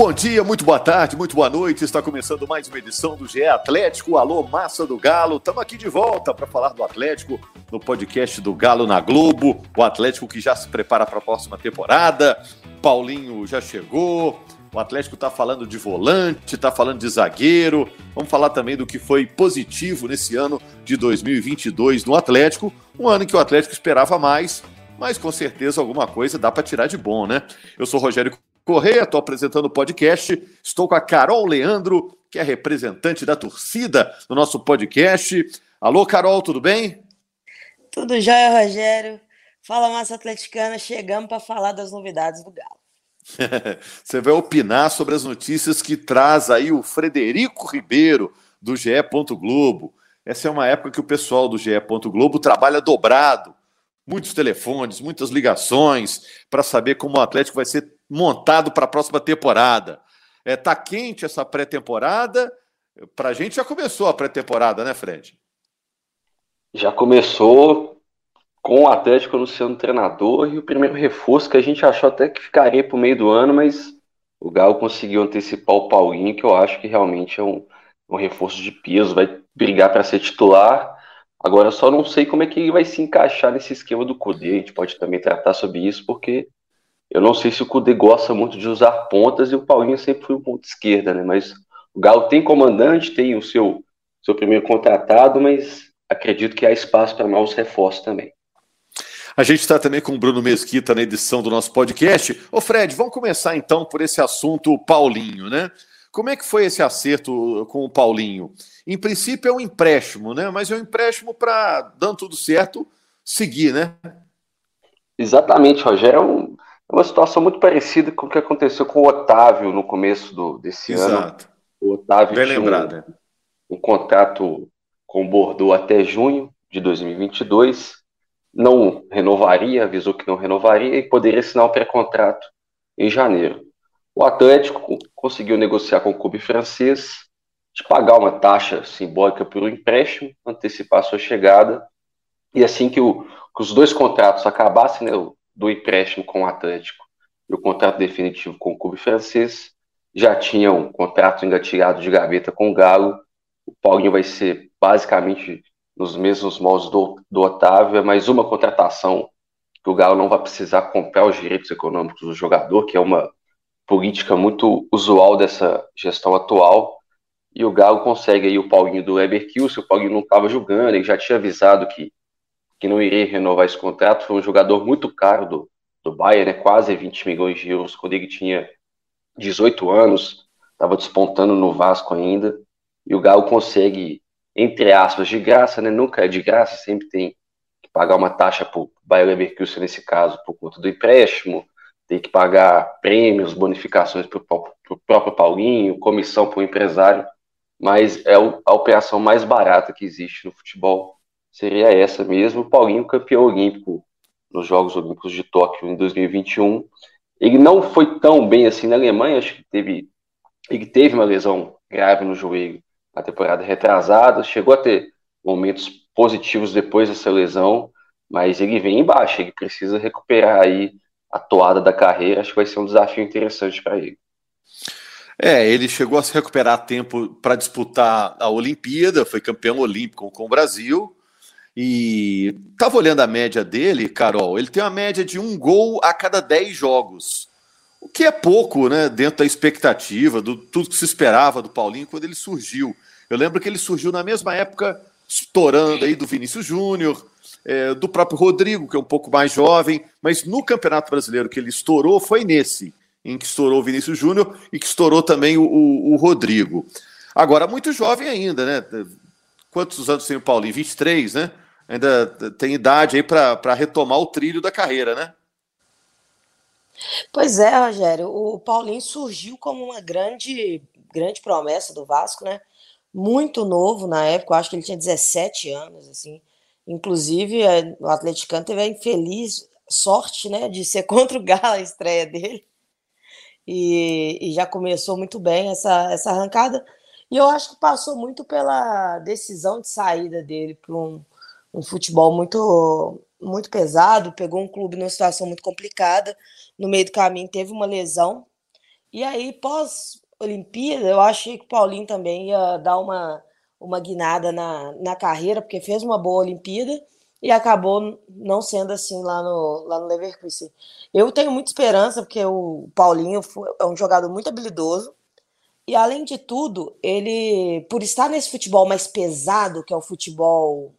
Bom dia, muito boa tarde, muito boa noite. Está começando mais uma edição do GE Atlético. Alô, massa do Galo. Estamos aqui de volta para falar do Atlético no podcast do Galo na Globo. O Atlético que já se prepara para a próxima temporada. Paulinho já chegou. O Atlético está falando de volante, está falando de zagueiro. Vamos falar também do que foi positivo nesse ano de 2022 no Atlético. Um ano em que o Atlético esperava mais, mas com certeza alguma coisa dá para tirar de bom, né? Eu sou Rogério Correia, estou apresentando o podcast. Estou com a Carol Leandro, que é representante da torcida no nosso podcast. Alô, Carol, tudo bem? Tudo jóia, Rogério. Fala, massa atleticana. Chegamos para falar das novidades do Galo. Você vai opinar sobre as notícias que traz aí o Frederico Ribeiro, do GE. Globo. Essa é uma época que o pessoal do GE. Globo trabalha dobrado. Muitos telefones, muitas ligações para saber como o Atlético vai ser montado para a próxima temporada. É, tá quente essa pré-temporada. Para a gente já começou a pré-temporada, né, Fred? Já começou com o Atlético anunciando treinador e o primeiro reforço que a gente achou até que ficaria para o meio do ano, mas o Galo conseguiu antecipar o Paulinho, que eu acho que realmente é um, um reforço de peso, vai brigar para ser titular. Agora, só não sei como é que ele vai se encaixar nesse esquema do Cudê. A gente pode também tratar sobre isso, porque eu não sei se o Cudê gosta muito de usar pontas e o Paulinho sempre foi um ponto esquerda, né? Mas o Galo tem comandante, tem o seu, seu primeiro contratado, mas acredito que há espaço para novos reforços também. A gente está também com o Bruno Mesquita na edição do nosso podcast. Ô Fred, vamos começar então por esse assunto Paulinho, né? Como é que foi esse acerto com o Paulinho? Em princípio é um empréstimo, né? Mas é um empréstimo para, dando tudo certo, seguir, né? Exatamente, Rogério. É um, é uma situação muito parecida com o que aconteceu com o Otávio no começo do, desse Exato. ano. O Otávio Bem tinha lembrado, um, é. um contrato com o Bordeaux até junho de 2022, não renovaria, avisou que não renovaria e poderia assinar o pré-contrato em janeiro. O Atlético conseguiu negociar com o clube francês de pagar uma taxa simbólica por um empréstimo, antecipar sua chegada, e assim que, o, que os dois contratos acabassem, né, do empréstimo com o Atlético e o contrato definitivo com o clube francês, já tinha um contrato engatilhado de gaveta com o Galo. O Paulinho vai ser basicamente nos mesmos moldes do, do Otávio, é mais uma contratação que o Galo não vai precisar comprar os direitos econômicos do jogador, que é uma política muito usual dessa gestão atual. E o Galo consegue aí o Paulinho do Leverkusen, o Paulinho não estava jogando, ele já tinha avisado que que não iria renovar esse contrato. Foi um jogador muito caro do, do Bayern, né? quase 20 milhões de euros, quando ele tinha 18 anos, estava despontando no Vasco ainda. E o Galo consegue, entre aspas, de graça, né? nunca é de graça, sempre tem que pagar uma taxa para o Bayern Leverkusen, nesse caso, por conta do empréstimo, tem que pagar prêmios, bonificações para o próprio Paulinho, comissão para o empresário, mas é a operação mais barata que existe no futebol seria essa mesmo. Paulinho, campeão olímpico nos Jogos Olímpicos de Tóquio em 2021. Ele não foi tão bem assim na Alemanha, acho que teve, ele teve uma lesão grave no joelho na temporada retrasada, chegou a ter momentos positivos depois dessa lesão, mas ele vem embaixo, ele precisa recuperar aí a toada da carreira, acho que vai ser um desafio interessante para ele. É, ele chegou a se recuperar a tempo para disputar a Olimpíada, foi campeão olímpico com o Brasil, e tava olhando a média dele, Carol, ele tem uma média de um gol a cada 10 jogos. O que é pouco, né, dentro da expectativa, do tudo que se esperava do Paulinho quando ele surgiu. Eu lembro que ele surgiu na mesma época, estourando aí do Vinícius Júnior, é, do próprio Rodrigo, que é um pouco mais jovem, mas no Campeonato Brasileiro que ele estourou foi nesse, em que estourou o Vinícius Júnior e que estourou também o, o, o Rodrigo. Agora, muito jovem ainda, né? Quantos anos tem o Paulinho? 23, né? Ainda tem idade aí para retomar o trilho da carreira, né? Pois é, Rogério. O Paulinho surgiu como uma grande, grande promessa do Vasco, né? Muito novo na época, acho que ele tinha 17 anos, assim. Inclusive, é, o atleticano teve a infeliz sorte, né, de ser contra o Galo a estreia dele. E, e já começou muito bem essa, essa arrancada. E eu acho que passou muito pela decisão de saída dele para um, um futebol muito muito pesado, pegou um clube numa situação muito complicada, no meio do caminho teve uma lesão E aí, pós-Olimpíada, eu achei que o Paulinho também ia dar uma, uma guinada na, na carreira, porque fez uma boa Olimpíada e acabou não sendo assim lá no, lá no Leverkusen. Eu tenho muita esperança, porque o Paulinho é um jogador muito habilidoso, e além de tudo, ele, por estar nesse futebol mais pesado, que é o futebol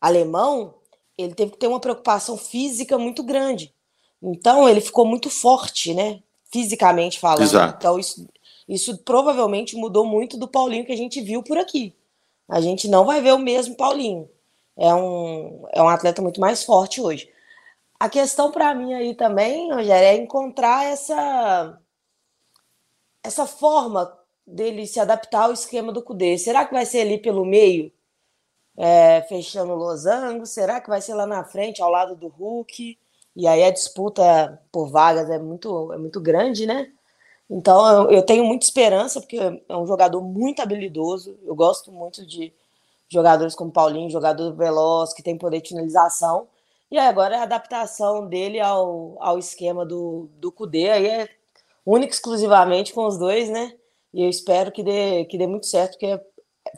alemão, ele teve que ter uma preocupação física muito grande. Então, ele ficou muito forte, né? Fisicamente falando. Exato. Então, isso, isso provavelmente mudou muito do Paulinho que a gente viu por aqui. A gente não vai ver o mesmo Paulinho é um, é um atleta muito mais forte hoje. A questão para mim aí também, Rogério, é encontrar essa, essa forma dele se adaptar ao esquema do Cudê. Será que vai ser ali pelo meio, é, fechando o losango? Será que vai ser lá na frente, ao lado do Hulk? E aí a disputa por vagas é muito, é muito grande, né? Então eu, eu tenho muita esperança, porque é um jogador muito habilidoso. Eu gosto muito de, jogadores como Paulinho, jogador veloz, que tem poder de finalização. E agora é a adaptação dele ao, ao esquema do, do Cudê, aí é única exclusivamente com os dois, né? E eu espero que dê, que dê muito certo, porque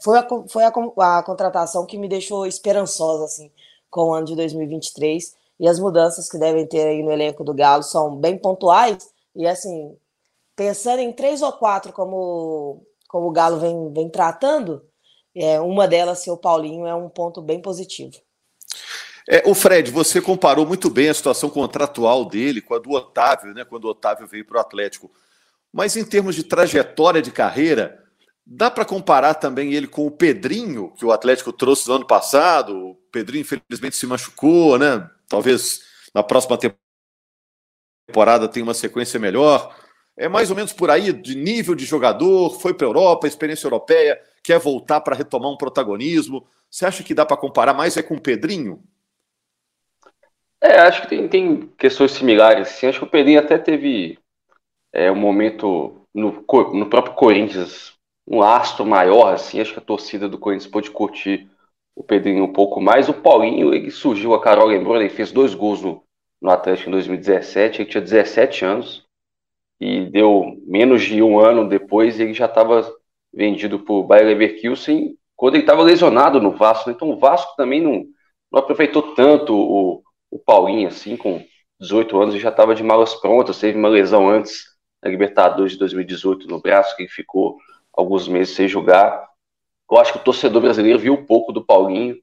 foi, a, foi a, a contratação que me deixou esperançosa, assim, com o ano de 2023. E as mudanças que devem ter aí no elenco do Galo são bem pontuais. E, assim, pensando em três ou quatro como, como o Galo vem, vem tratando, é, uma delas ser o Paulinho é um ponto bem positivo. É, o Fred, você comparou muito bem a situação contratual dele com a do Otávio, né, quando o Otávio veio para o Atlético. Mas em termos de trajetória de carreira, dá para comparar também ele com o Pedrinho, que o Atlético trouxe no ano passado. O Pedrinho, infelizmente, se machucou, né? Talvez na próxima temporada tenha uma sequência melhor. É mais ou menos por aí, de nível de jogador, foi para a Europa, experiência europeia quer voltar para retomar um protagonismo. Você acha que dá para comparar mais é com o Pedrinho? É, acho que tem, tem questões similares. Sim. Acho que o Pedrinho até teve é, um momento no, no próprio Corinthians, um astro maior, assim. Acho que a torcida do Corinthians pôde curtir o Pedrinho um pouco mais. O Paulinho, ele surgiu, a Carol lembrou, ele fez dois gols no, no Atlético em 2017, ele tinha 17 anos. E deu menos de um ano depois, ele já estava vendido por Bayer Leverkusen quando ele estava lesionado no Vasco. Então o Vasco também não, não aproveitou tanto o, o Paulinho, assim, com 18 anos, já estava de malas prontas. Teve uma lesão antes na Libertadores de 2018 no braço, que ficou alguns meses sem jogar. Eu acho que o torcedor brasileiro viu um pouco do Paulinho.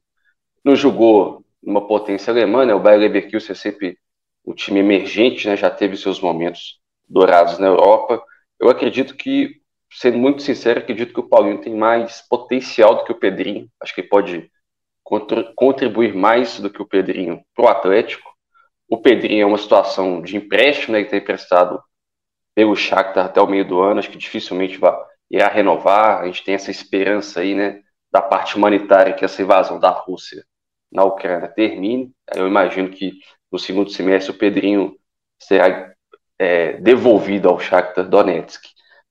Não jogou numa potência alemã, né? O Bayer Leverkusen é sempre um time emergente, né? Já teve seus momentos dourados na Europa. Eu acredito que sendo muito sincero, acredito que o Paulinho tem mais potencial do que o Pedrinho. Acho que ele pode contribuir mais do que o Pedrinho para o Atlético. O Pedrinho é uma situação de empréstimo, né? Ele tem emprestado pelo Shakhtar até o meio do ano. Acho que dificilmente vai, irá renovar. A gente tem essa esperança aí, né? Da parte humanitária que essa invasão da Rússia na Ucrânia termine. Eu imagino que no segundo semestre o Pedrinho será é, devolvido ao Shakhtar Donetsk.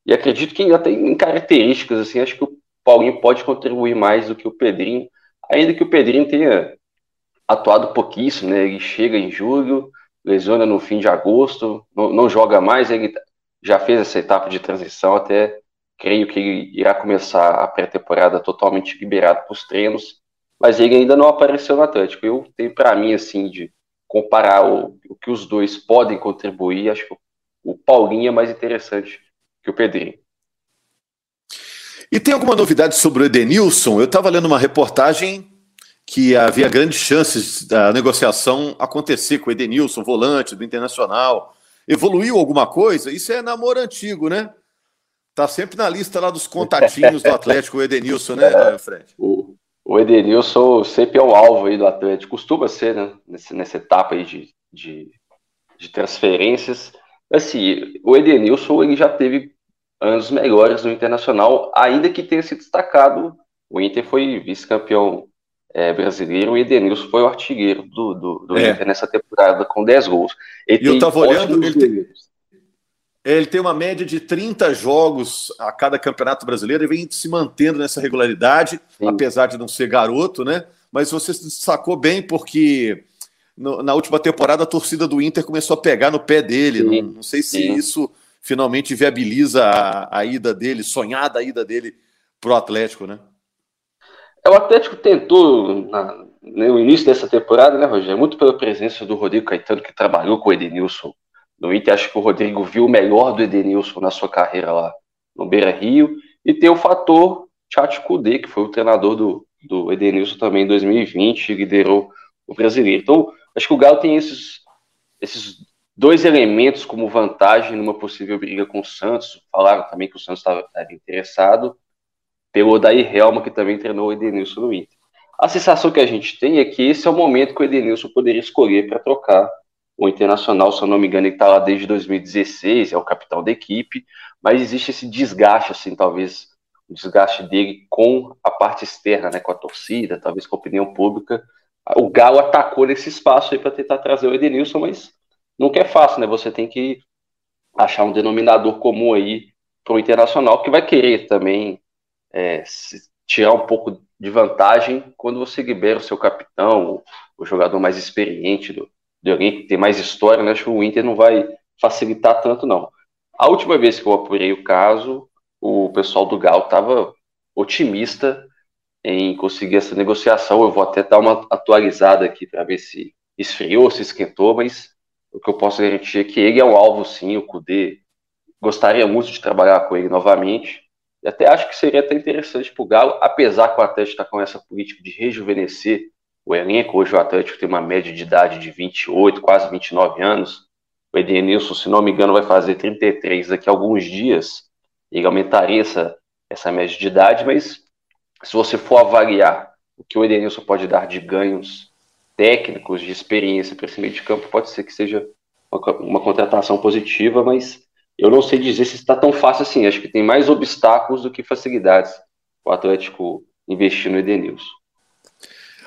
E acredito que até em características, assim, acho que o Paulinho pode contribuir mais do que o Pedrinho, ainda que o Pedrinho tenha atuado pouquíssimo, né? Ele chega em julho, lesiona no fim de agosto, não, não joga mais, ele já fez essa etapa de transição, até creio que ele irá começar a pré-temporada totalmente liberado para os treinos, mas ele ainda não apareceu no Atlético. Eu tenho para mim, assim, de comparar o, o que os dois podem contribuir, acho que o Paulinho é mais interessante que o Pedrinho. E tem alguma novidade sobre o Edenilson? Eu estava lendo uma reportagem que havia grandes chances da negociação acontecer com o Edenilson, volante do Internacional. Evoluiu alguma coisa? Isso é namoro antigo, né? Tá sempre na lista lá dos contatinhos do Atlético, o Edenilson, né, Fred? O, o Edenilson sempre é o alvo aí do Atlético, costuma ser, né? Nessa, nessa etapa aí de, de, de transferências. Assim, o Edenilson ele já teve anos melhores no Internacional, ainda que tenha se destacado. O Inter foi vice-campeão é, brasileiro e Edenilson foi o artilheiro do, do, do é. Inter nessa temporada com 10 gols. Ele e eu estava olhando, ele tem, ele tem uma média de 30 jogos a cada campeonato brasileiro e vem se mantendo nessa regularidade, Sim. apesar de não ser garoto, né? Mas você se destacou bem porque no, na última temporada a torcida do Inter começou a pegar no pé dele. Não, não, sei se Sim. isso finalmente viabiliza a, a ida dele, sonhada a ida dele para o Atlético, né? É, o Atlético tentou, na, no início dessa temporada, né, Rogério? Muito pela presença do Rodrigo Caetano, que trabalhou com o Edenilson no Inter. Acho que o Rodrigo viu o melhor do Edenilson na sua carreira lá no Beira Rio. E tem o fator Tchatcho Kudê, que foi o treinador do, do Edenilson também em 2020, liderou o brasileiro. Então, acho que o Galo tem esses, esses dois elementos como vantagem numa possível briga com o Santos. Falaram também que o Santos estava interessado pelo Odair Helma, que também treinou o Edenilson no Inter. A sensação que a gente tem é que esse é o momento que o Edenilson poderia escolher para trocar o Internacional, se eu não me engano, ele está lá desde 2016, é o capitão da equipe, mas existe esse desgaste, assim, talvez o desgaste dele com a parte externa, né, com a torcida, talvez com a opinião pública. O Galo atacou nesse espaço aí para tentar trazer o Edenilson, mas nunca é fácil, né? Você tem que achar um denominador comum aí para o Internacional, que vai querer também é, tirar um pouco de vantagem quando você libera o seu capitão, o, jogador mais experiente do, de alguém que tem mais história, né? Acho que o Inter não vai facilitar tanto, não. A última vez que eu apurei o caso, o pessoal do Gal estava otimista em conseguir essa negociação. Eu vou até dar uma atualizada aqui para ver se esfriou, se esquentou, mas o que eu posso garantir é que ele é um alvo, sim. O Kudê gostaria muito de trabalhar com ele novamente. E até acho que seria até interessante para o Galo, apesar que o Atlético está com essa política de rejuvenescer o elenco. Hoje o Atlético tem uma média de idade de 28, quase 29 anos. O Edenilson, se não me engano, vai fazer 33 daqui a alguns dias. Ele aumentaria essa, essa média de idade, mas se você for avaliar o que o Edenilson pode dar de ganhos técnicos, de experiência para esse meio de campo, pode ser que seja uma, uma contratação positiva, mas eu não sei dizer se está tão fácil assim. Acho que tem mais obstáculos do que facilidades o Atlético investir no Edenilson.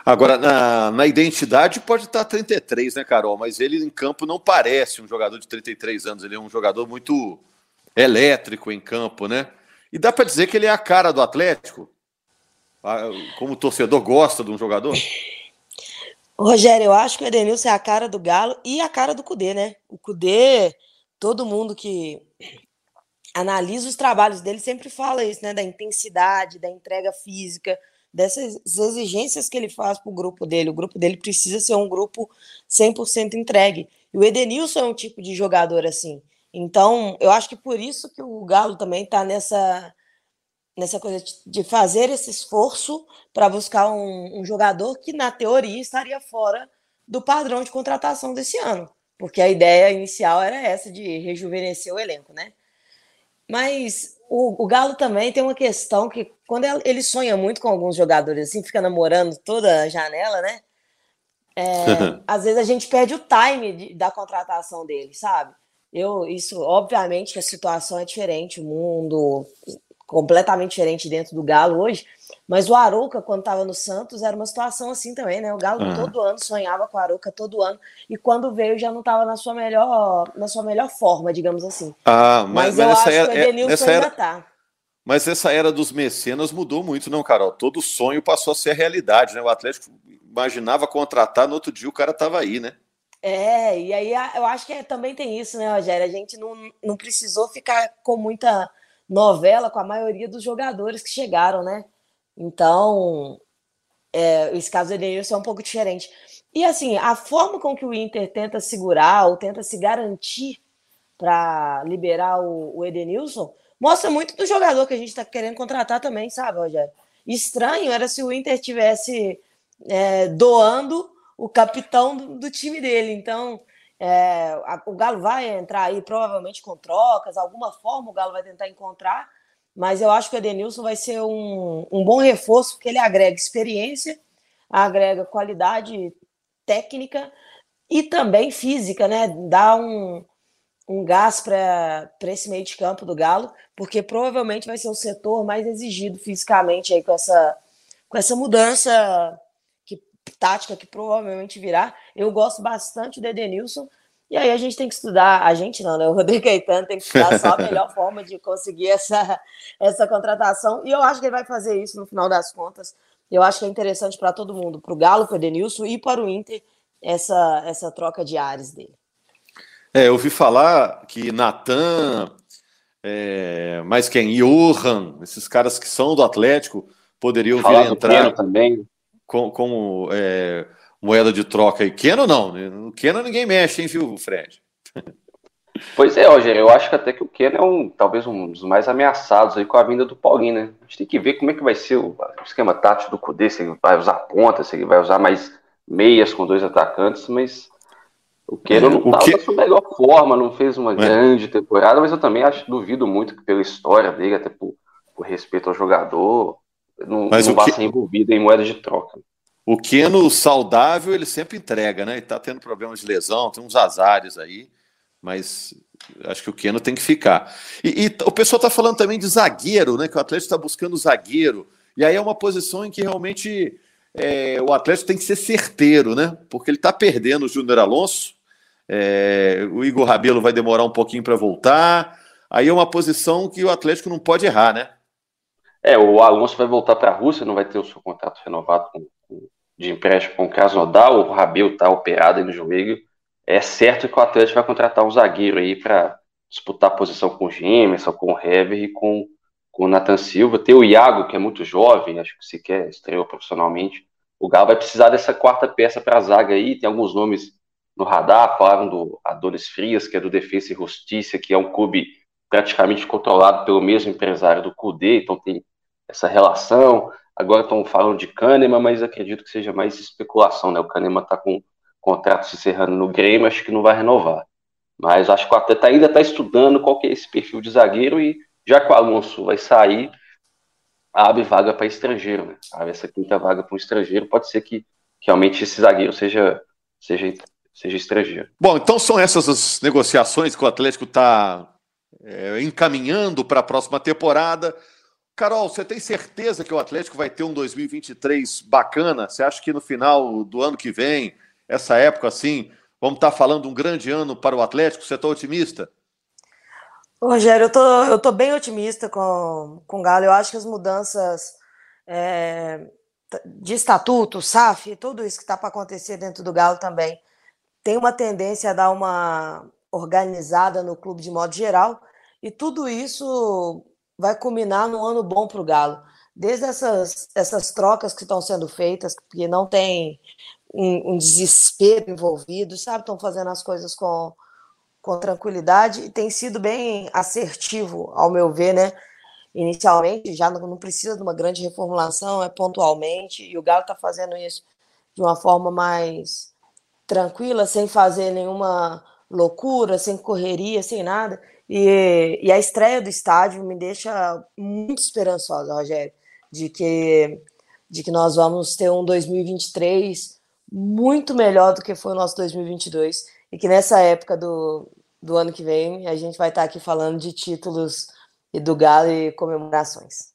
Agora, na, na, identidade pode estar 33, né, Carol? Mas ele em campo não parece um jogador de 33 anos. Ele é um jogador muito elétrico em campo, né? E dá para dizer que ele é a cara do Atlético? Como o torcedor gosta de um jogador? Rogério, eu acho que o Edenilson é a cara do Galo e a cara do Cudê, né? O Cudê todo mundo que analisa os trabalhos dele sempre fala isso, né? Da intensidade, da entrega física, dessas exigências que ele faz para o grupo dele. O grupo dele precisa ser um grupo 100% entregue. E o Edenilson é um tipo de jogador assim. Então, eu acho que por isso que o Galo também está nessa, nessa coisa de fazer esse esforço para buscar um, um jogador que, na teoria, estaria fora do padrão de contratação desse ano porque a ideia inicial era essa de rejuvenescer o elenco, né? Mas o, o, Galo também tem uma questão que, quando ele sonha muito com alguns jogadores, assim, fica namorando toda a janela, né? É, às vezes a gente perde o time de, da contratação dele, sabe? Eu, isso, obviamente, que a situação é diferente, o mundo completamente diferente dentro do Galo hoje, mas o Arouca, quando estava no Santos, era uma situação assim também, né? O Galo uhum. todo ano sonhava com o Arouca, todo ano, e quando veio já não estava na sua melhor, na sua melhor forma, digamos assim. Ah, mas, mas, eu acho era, que o é, Edenilson ainda era... tá. Mas essa era dos mecenas mudou muito, não, Carol? Todo sonho passou a ser realidade, né? O Atlético imaginava contratar, no outro dia o cara estava aí, né? É, e aí eu acho que é, também tem isso, né, Rogério? A gente não, não precisou ficar com muita novela com a maioria dos jogadores que chegaram, né? Então, é, esse caso do é um pouco diferente. E assim, a forma com que o Inter tenta segurar ou tenta se garantir para liberar o, o, Edenilson mostra muito do jogador que a gente está querendo contratar também, sabe, Rogério? Estranho era se o Inter tivesse é, doando o capitão do, do time dele. Então, é, a, o Galo vai entrar aí provavelmente com trocas, alguma forma o Galo vai tentar encontrar mas eu acho que o Edenilson vai ser um, um bom reforço, porque ele agrega experiência, agrega qualidade técnica e também física, né? Dá um, um gás para esse meio de campo do Galo, porque provavelmente vai ser o setor mais exigido fisicamente aí com essa, com essa mudança tática que provavelmente virá. Eu gosto bastante do Edenilson, e aí a gente tem que estudar, a gente não, né? O Rodrigo Caetano tem que estudar só a melhor forma de conseguir essa, essa contratação. E eu acho que ele vai fazer isso no final das contas. Eu acho que é interessante para todo mundo, para o Galo, para o Edenilson e para o Inter, essa, essa troca de ares dele. É, eu ouvi falar que Natan É, mas quem? Johan, esses caras que são do Atlético poderiam Falar vir entrar também. Como, como é, moeda de troca. E Keno não, né? no Keno ninguém mexe, hein, viu, Fred? Pois é, Rogério, eu acho que até que o Keno é um, talvez um dos mais ameaçados aí com a vinda do Paulinho, né? A gente tem que ver como é que vai ser o, esquema tático do Cudê, se ele vai usar ponta, se ele vai usar mais meias com dois atacantes, mas o Keno é, não estava que... na sua melhor forma, não fez uma é. grande temporada, mas eu também acho, duvido muito que pela história dele, até por, por respeito ao jogador, não, mas não vá que... ser envolvido em moeda de troca. O Keno saudável, ele sempre entrega, né? Ele tá tendo problemas de lesão, tem uns azares aí mas acho que o Keno tem que ficar. E, e o pessoal está falando também de zagueiro, né? Que o Atlético está buscando zagueiro. E aí é uma posição em que realmente é, o Atlético tem que ser certeiro, né? Porque ele está perdendo o Júnior Alonso. É, o Igor Rabelo vai demorar um pouquinho para voltar. Aí é uma posição que o Atlético não pode errar, né? É, o Alonso vai voltar para a Rússia, não vai ter o seu contrato renovado com, com, de empréstimo com o Krasnodar. O Rabelo está operado aí no joelho é certo que o Atlético vai contratar um zagueiro aí para disputar a posição com o Gemerson, com o Hever e com, com o Nathan Silva. Tem o Iago, que é muito jovem, acho que sequer estreou profissionalmente. O Galo vai precisar dessa quarta peça para a zaga aí. Tem alguns nomes no radar, falaram do Adonis Frias, que é do Defesa e Justiça, que é um clube praticamente controlado pelo mesmo empresário do Cudê, então tem essa relação. Agora estão falando de Kahneman, mas acredito que seja mais especulação, né? O Kahneman está com contrato se encerrando no Grêmio, acho que não vai renovar. Mas acho que o atleta ainda está estudando qual que é esse perfil de zagueiro e já que o Alonso vai sair, abre vaga para estrangeiro, né? Abre essa quinta vaga para um estrangeiro, pode ser que, que realmente esse zagueiro seja, seja, seja estrangeiro. Bom, então são essas as negociações que o Atlético está é, encaminhando para a próxima temporada. Carol, você tem certeza que o Atlético vai ter um 2023 bacana? Você acha que no final do ano que vem essa época assim, vamos estar falando um grande ano para o Atlético? Você está otimista? Rogério, eu tô, eu tô bem otimista com, com o Galo. Eu acho que as mudanças é, de estatuto, SAF, tudo isso que está para acontecer dentro do Galo também, tem uma tendência a dar uma organizada no clube de modo geral, e tudo isso vai culminar num ano bom para o Galo. Desde essas, essas trocas que estão sendo feitas, que não tem um, um desespero envolvido, sabe? Estão fazendo as coisas com, com tranquilidade e tem sido bem assertivo, ao meu ver, né? Inicialmente, já não, não precisa de uma grande reformulação, é pontualmente, e o Galo está fazendo isso de uma forma mais tranquila, sem fazer nenhuma loucura, sem correria, sem nada. E, e a estreia do estádio me deixa muito esperançosa, Rogério, de que, de que nós vamos ter um 2023 muito melhor do que foi o nosso 2022 e que nessa época do, do ano que vem a gente vai estar aqui falando de títulos e do Galo e comemorações.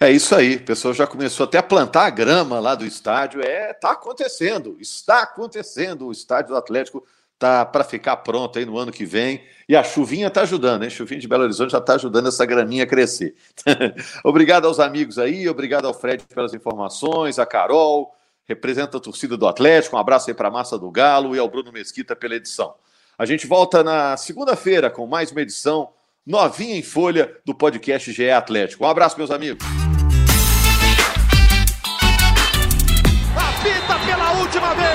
É isso aí, o pessoal já começou até a plantar a grama lá do estádio. É, tá acontecendo, está acontecendo. O estádio do Atlético tá para ficar pronto aí no ano que vem. E a chuvinha tá ajudando, hein? Chuvinha de Belo Horizonte já tá ajudando essa graninha a crescer. obrigado aos amigos aí, obrigado ao Fred pelas informações, a Carol, representa a torcida do Atlético. Um abraço aí para a massa do Galo e ao Bruno Mesquita pela edição. A gente volta na segunda-feira com mais uma edição novinha em folha do podcast GE Atlético. Um abraço, meus amigos. A pela última vez.